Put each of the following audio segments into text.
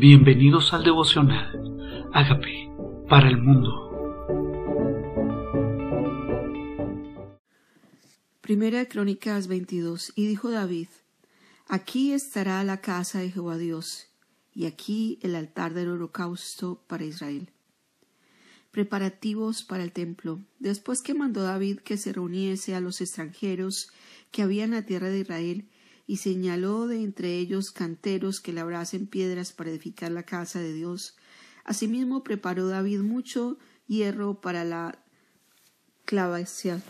Bienvenidos al devocional. Hágame para el mundo. Primera de Crónicas 22. Y dijo David, Aquí estará la casa de Jehová Dios, y aquí el altar del holocausto para Israel. Preparativos para el templo. Después que mandó David que se reuniese a los extranjeros que había en la tierra de Israel, y señaló de entre ellos canteros que labrasen piedras para edificar la casa de Dios. Asimismo preparó David mucho hierro para la clavación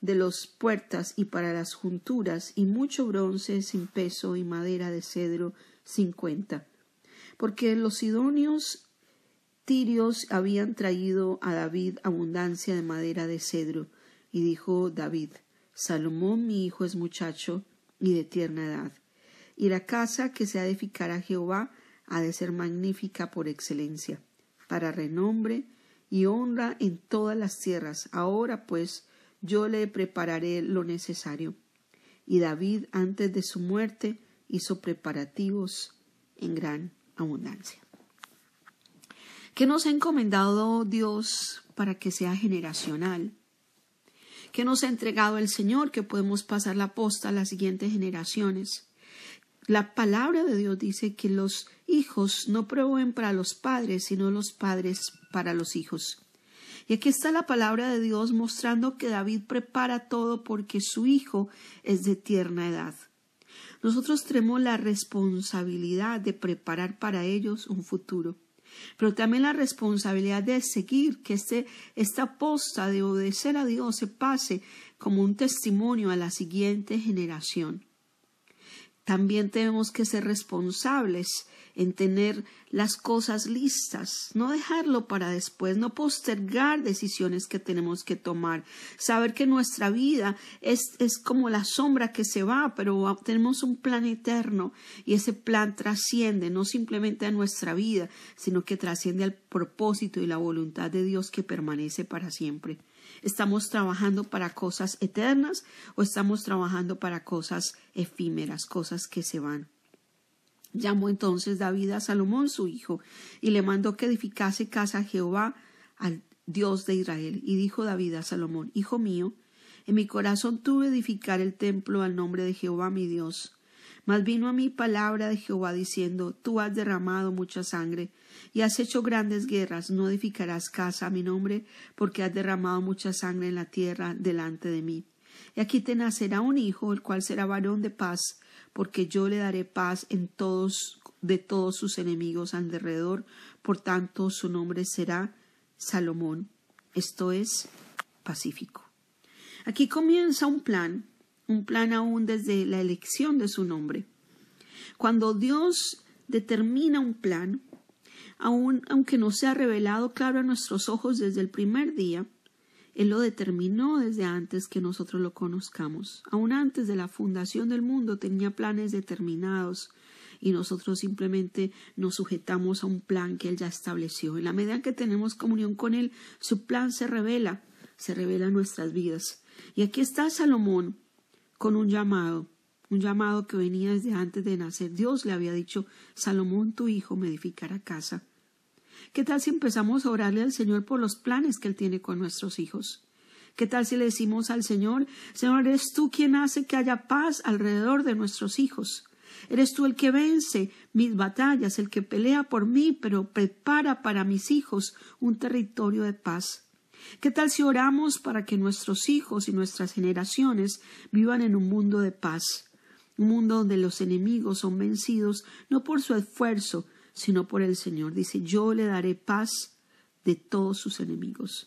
de las puertas y para las junturas, y mucho bronce sin peso y madera de cedro cincuenta. Porque los sidonios tirios habían traído a David abundancia de madera de cedro, y dijo David Salomón mi hijo es muchacho y de tierna edad, y la casa que se ha de edificar a Jehová ha de ser magnífica por excelencia, para renombre y honra en todas las tierras. Ahora pues yo le prepararé lo necesario. Y David antes de su muerte hizo preparativos en gran abundancia. ¿Qué nos ha encomendado Dios para que sea generacional? Que nos ha entregado el Señor, que podemos pasar la posta a las siguientes generaciones. La palabra de Dios dice que los hijos no proveen para los padres, sino los padres para los hijos. Y aquí está la palabra de Dios mostrando que David prepara todo porque su hijo es de tierna edad. Nosotros tenemos la responsabilidad de preparar para ellos un futuro pero también la responsabilidad de seguir que este, esta posta de obedecer a Dios se pase como un testimonio a la siguiente generación. También tenemos que ser responsables en tener las cosas listas, no dejarlo para después, no postergar decisiones que tenemos que tomar, saber que nuestra vida es, es como la sombra que se va, pero tenemos un plan eterno y ese plan trasciende no simplemente a nuestra vida, sino que trasciende al propósito y la voluntad de Dios que permanece para siempre. ¿Estamos trabajando para cosas eternas o estamos trabajando para cosas efímeras, cosas que se van? Llamó entonces David a Salomón su hijo y le mandó que edificase casa a Jehová al Dios de Israel. Y dijo David a Salomón, Hijo mío, en mi corazón tuve edificar el templo al nombre de Jehová mi Dios. Mas vino a mí palabra de Jehová diciendo, Tú has derramado mucha sangre y has hecho grandes guerras, no edificarás casa a mi nombre, porque has derramado mucha sangre en la tierra delante de mí. Y aquí te nacerá un hijo, el cual será varón de paz, porque yo le daré paz en todos de todos sus enemigos alrededor, por tanto su nombre será Salomón, esto es pacífico. Aquí comienza un plan, un plan aún desde la elección de su nombre. Cuando Dios determina un plan, aun aunque no sea revelado claro a nuestros ojos desde el primer día, Él lo determinó desde antes que nosotros lo conozcamos. Aun antes de la fundación del mundo tenía planes determinados y nosotros simplemente nos sujetamos a un plan que Él ya estableció. En la medida que tenemos comunión con Él, su plan se revela, se revela en nuestras vidas. Y aquí está Salomón con un llamado, un llamado que venía desde antes de nacer. Dios le había dicho, Salomón, tu hijo, me edificará casa. ¿Qué tal si empezamos a orarle al Señor por los planes que Él tiene con nuestros hijos? ¿Qué tal si le decimos al Señor, Señor, eres tú quien hace que haya paz alrededor de nuestros hijos? Eres tú el que vence mis batallas, el que pelea por mí, pero prepara para mis hijos un territorio de paz. ¿Qué tal si oramos para que nuestros hijos y nuestras generaciones vivan en un mundo de paz? un mundo donde los enemigos son vencidos no por su esfuerzo, sino por el Señor. Dice, yo le daré paz de todos sus enemigos.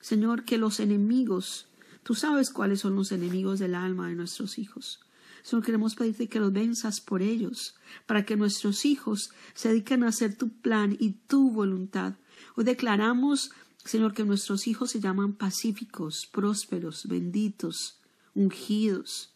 Señor, que los enemigos, tú sabes cuáles son los enemigos del alma de nuestros hijos. Señor, queremos pedirte que los venzas por ellos, para que nuestros hijos se dediquen a hacer tu plan y tu voluntad. Hoy declaramos, Señor, que nuestros hijos se llaman pacíficos, prósperos, benditos, ungidos,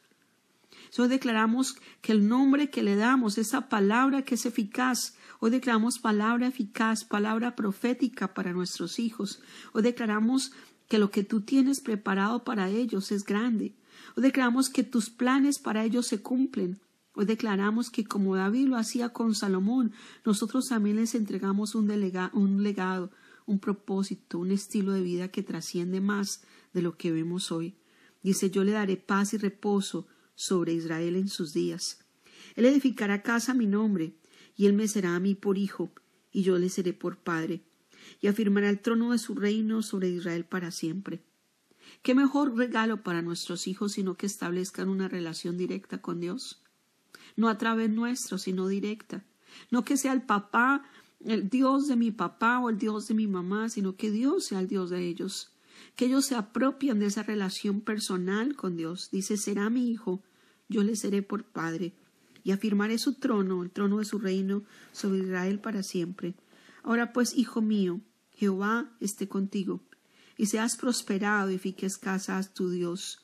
Hoy declaramos que el nombre que le damos, esa palabra que es eficaz, hoy declaramos palabra eficaz, palabra profética para nuestros hijos. Hoy declaramos que lo que tú tienes preparado para ellos es grande. Hoy declaramos que tus planes para ellos se cumplen. Hoy declaramos que como David lo hacía con Salomón, nosotros también les entregamos un, un legado, un propósito, un estilo de vida que trasciende más de lo que vemos hoy. Dice, yo le daré paz y reposo sobre Israel en sus días. Él edificará casa a mi nombre, y él me será a mí por hijo, y yo le seré por padre, y afirmará el trono de su reino sobre Israel para siempre. ¿Qué mejor regalo para nuestros hijos sino que establezcan una relación directa con Dios? No a través nuestro, sino directa. No que sea el papá, el Dios de mi papá o el Dios de mi mamá, sino que Dios sea el Dios de ellos. Que ellos se apropian de esa relación personal con Dios. Dice, será mi hijo, yo le seré por padre, y afirmaré su trono, el trono de su reino, sobre Israel para siempre. Ahora pues, hijo mío, Jehová esté contigo y seas prosperado y fiques casa a tu Dios,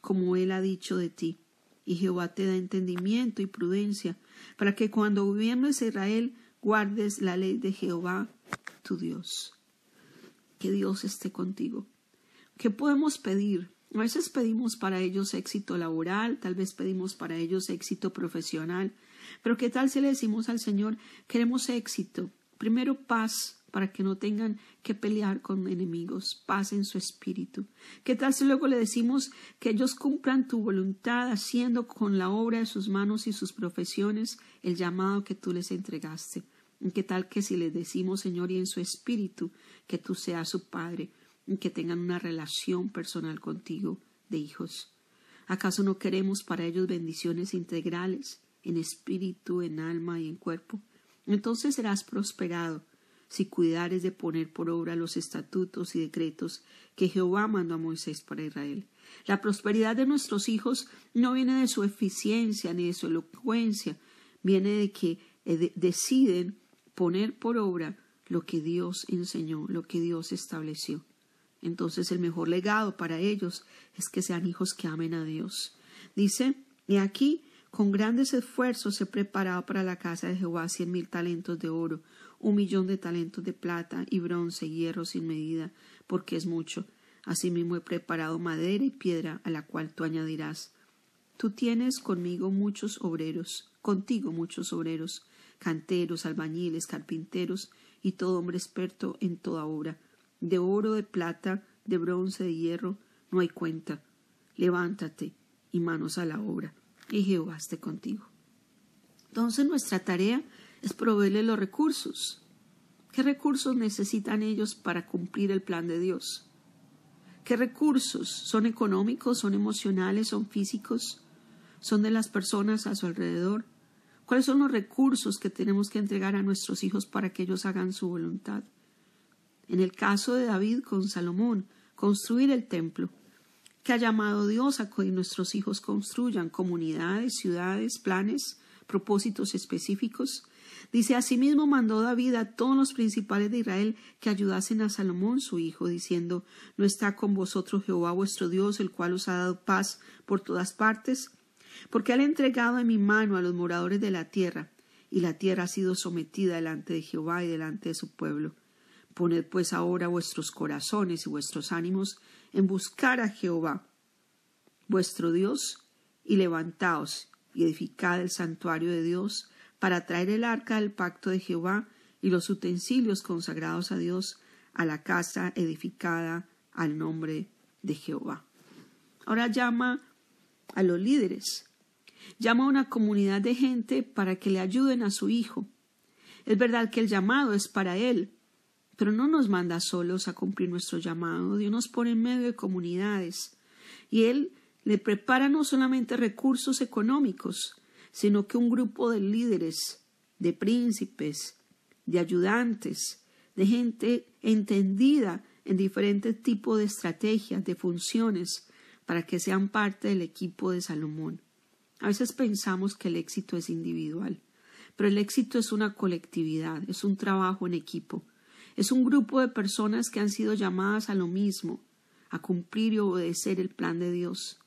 como él ha dicho de ti. Y Jehová te da entendimiento y prudencia, para que cuando gobiernes Israel guardes la ley de Jehová, tu Dios. Que Dios esté contigo. ¿Qué podemos pedir? A veces pedimos para ellos éxito laboral, tal vez pedimos para ellos éxito profesional, pero ¿qué tal si le decimos al Señor, queremos éxito? Primero paz, para que no tengan que pelear con enemigos, paz en su espíritu. ¿Qué tal si luego le decimos que ellos cumplan tu voluntad haciendo con la obra de sus manos y sus profesiones el llamado que tú les entregaste? ¿Qué tal que si les decimos, Señor, y en su espíritu, que tú seas su Padre, que tengan una relación personal contigo de hijos? ¿Acaso no queremos para ellos bendiciones integrales, en espíritu, en alma y en cuerpo? Entonces serás prosperado si cuidares de poner por obra los estatutos y decretos que Jehová mandó a Moisés para Israel. La prosperidad de nuestros hijos no viene de su eficiencia ni de su elocuencia, viene de que eh, deciden poner por obra lo que Dios enseñó, lo que Dios estableció. Entonces el mejor legado para ellos es que sean hijos que amen a Dios. Dice, y aquí con grandes esfuerzos he preparado para la casa de Jehová cien mil talentos de oro, un millón de talentos de plata y bronce y hierro sin medida, porque es mucho. Asimismo he preparado madera y piedra, a la cual tú añadirás. Tú tienes conmigo muchos obreros, contigo muchos obreros, canteros, albañiles, carpinteros y todo hombre experto en toda obra. De oro, de plata, de bronce, de hierro, no hay cuenta. Levántate y manos a la obra, y Jehová esté contigo. Entonces nuestra tarea es proveerle los recursos. ¿Qué recursos necesitan ellos para cumplir el plan de Dios? ¿Qué recursos? ¿Son económicos? ¿Son emocionales? ¿Son físicos? ¿Son de las personas a su alrededor? ¿Cuáles son los recursos que tenemos que entregar a nuestros hijos para que ellos hagan su voluntad? En el caso de David con Salomón, construir el templo, que ha llamado Dios a que nuestros hijos construyan comunidades, ciudades, planes, propósitos específicos, Dice, asimismo mandó David a todos los principales de Israel que ayudasen a Salomón su hijo, diciendo, ¿no está con vosotros Jehová vuestro Dios, el cual os ha dado paz por todas partes? Porque ha entregado en mi mano a los moradores de la tierra, y la tierra ha sido sometida delante de Jehová y delante de su pueblo. Poned pues ahora vuestros corazones y vuestros ánimos en buscar a Jehová, vuestro Dios, y levantaos y edificad el santuario de Dios, para traer el arca del pacto de Jehová y los utensilios consagrados a Dios a la casa edificada al nombre de Jehová. Ahora llama a los líderes, llama a una comunidad de gente para que le ayuden a su hijo. Es verdad que el llamado es para él, pero no nos manda solos a cumplir nuestro llamado. Dios nos pone en medio de comunidades y él le prepara no solamente recursos económicos, sino que un grupo de líderes, de príncipes, de ayudantes, de gente entendida en diferentes tipos de estrategias, de funciones, para que sean parte del equipo de Salomón. A veces pensamos que el éxito es individual, pero el éxito es una colectividad, es un trabajo en equipo, es un grupo de personas que han sido llamadas a lo mismo, a cumplir y obedecer el plan de Dios.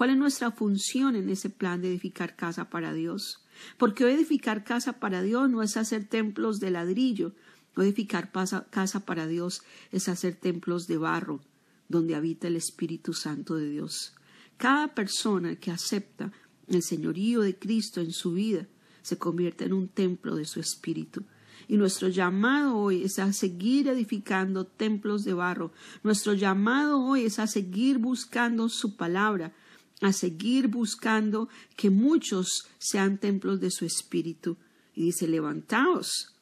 ¿Cuál es nuestra función en ese plan de edificar casa para Dios? Porque edificar casa para Dios no es hacer templos de ladrillo, edificar casa para Dios es hacer templos de barro, donde habita el Espíritu Santo de Dios. Cada persona que acepta el señorío de Cristo en su vida se convierte en un templo de su espíritu. Y nuestro llamado hoy es a seguir edificando templos de barro. Nuestro llamado hoy es a seguir buscando su palabra, a seguir buscando que muchos sean templos de su espíritu. Y dice, levantaos,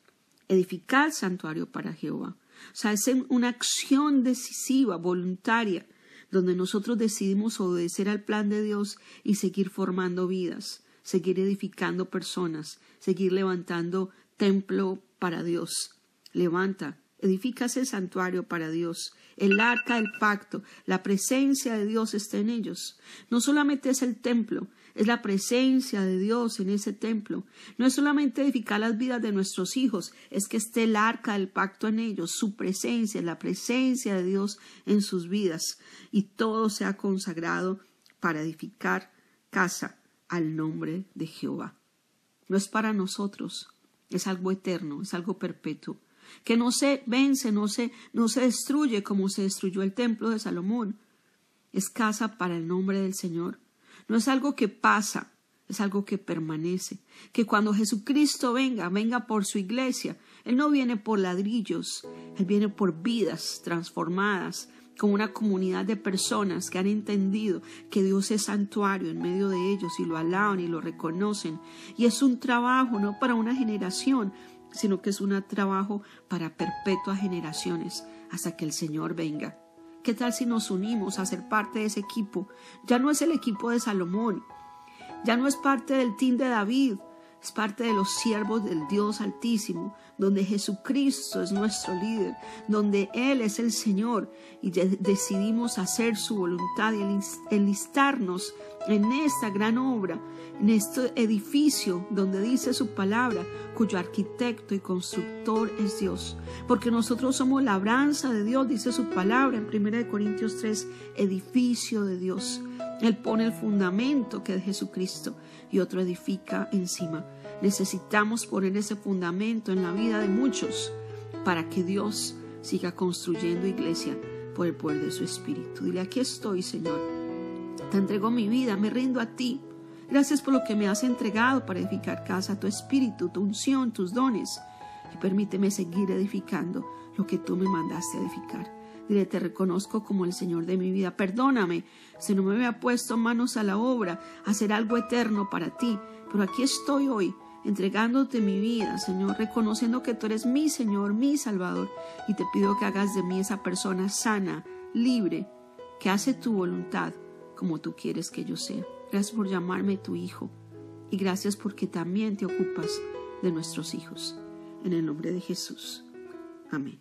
edificad santuario para Jehová. O sea, es una acción decisiva, voluntaria, donde nosotros decidimos obedecer al plan de Dios y seguir formando vidas, seguir edificando personas, seguir levantando templo para Dios. Levanta, edifica ese santuario para Dios. El arca del pacto, la presencia de Dios está en ellos. No solamente es el templo, es la presencia de Dios en ese templo. No es solamente edificar las vidas de nuestros hijos, es que esté el arca del pacto en ellos, su presencia, la presencia de Dios en sus vidas. Y todo sea consagrado para edificar casa al nombre de Jehová. No es para nosotros, es algo eterno, es algo perpetuo, que no se vence, no se, no se destruye como se destruyó el templo de Salomón. Es casa para el nombre del Señor. No es algo que pasa, es algo que permanece. Que cuando Jesucristo venga, venga por su iglesia. Él no viene por ladrillos, Él viene por vidas transformadas, con una comunidad de personas que han entendido que Dios es santuario en medio de ellos y lo alaban y lo reconocen. Y es un trabajo no para una generación, sino que es un trabajo para perpetuas generaciones hasta que el Señor venga. ¿Qué tal si nos unimos a ser parte de ese equipo? Ya no es el equipo de Salomón, ya no es parte del team de David, es parte de los siervos del Dios Altísimo, donde Jesucristo es nuestro líder, donde Él es el Señor y decidimos hacer su voluntad y enlistarnos en esta gran obra, en este edificio donde dice su palabra, cuyo arquitecto y constructor es Dios. Porque nosotros somos labranza de Dios, dice su palabra en 1 Corintios 3, edificio de Dios. Él pone el fundamento que es Jesucristo y otro edifica encima. Necesitamos poner ese fundamento en la vida de muchos para que Dios siga construyendo iglesia por el poder de su Espíritu. Dile, aquí estoy, Señor. Te entrego mi vida, me rindo a ti. Gracias por lo que me has entregado para edificar casa, tu espíritu, tu unción, tus dones. Y permíteme seguir edificando lo que tú me mandaste a edificar. Dile, te reconozco como el Señor de mi vida. Perdóname si no me había puesto manos a la obra, hacer algo eterno para ti. Pero aquí estoy hoy, entregándote mi vida, Señor, reconociendo que tú eres mi Señor, mi Salvador. Y te pido que hagas de mí esa persona sana, libre, que hace tu voluntad como tú quieres que yo sea. Gracias por llamarme tu hijo. Y gracias porque también te ocupas de nuestros hijos. En el nombre de Jesús. Amén.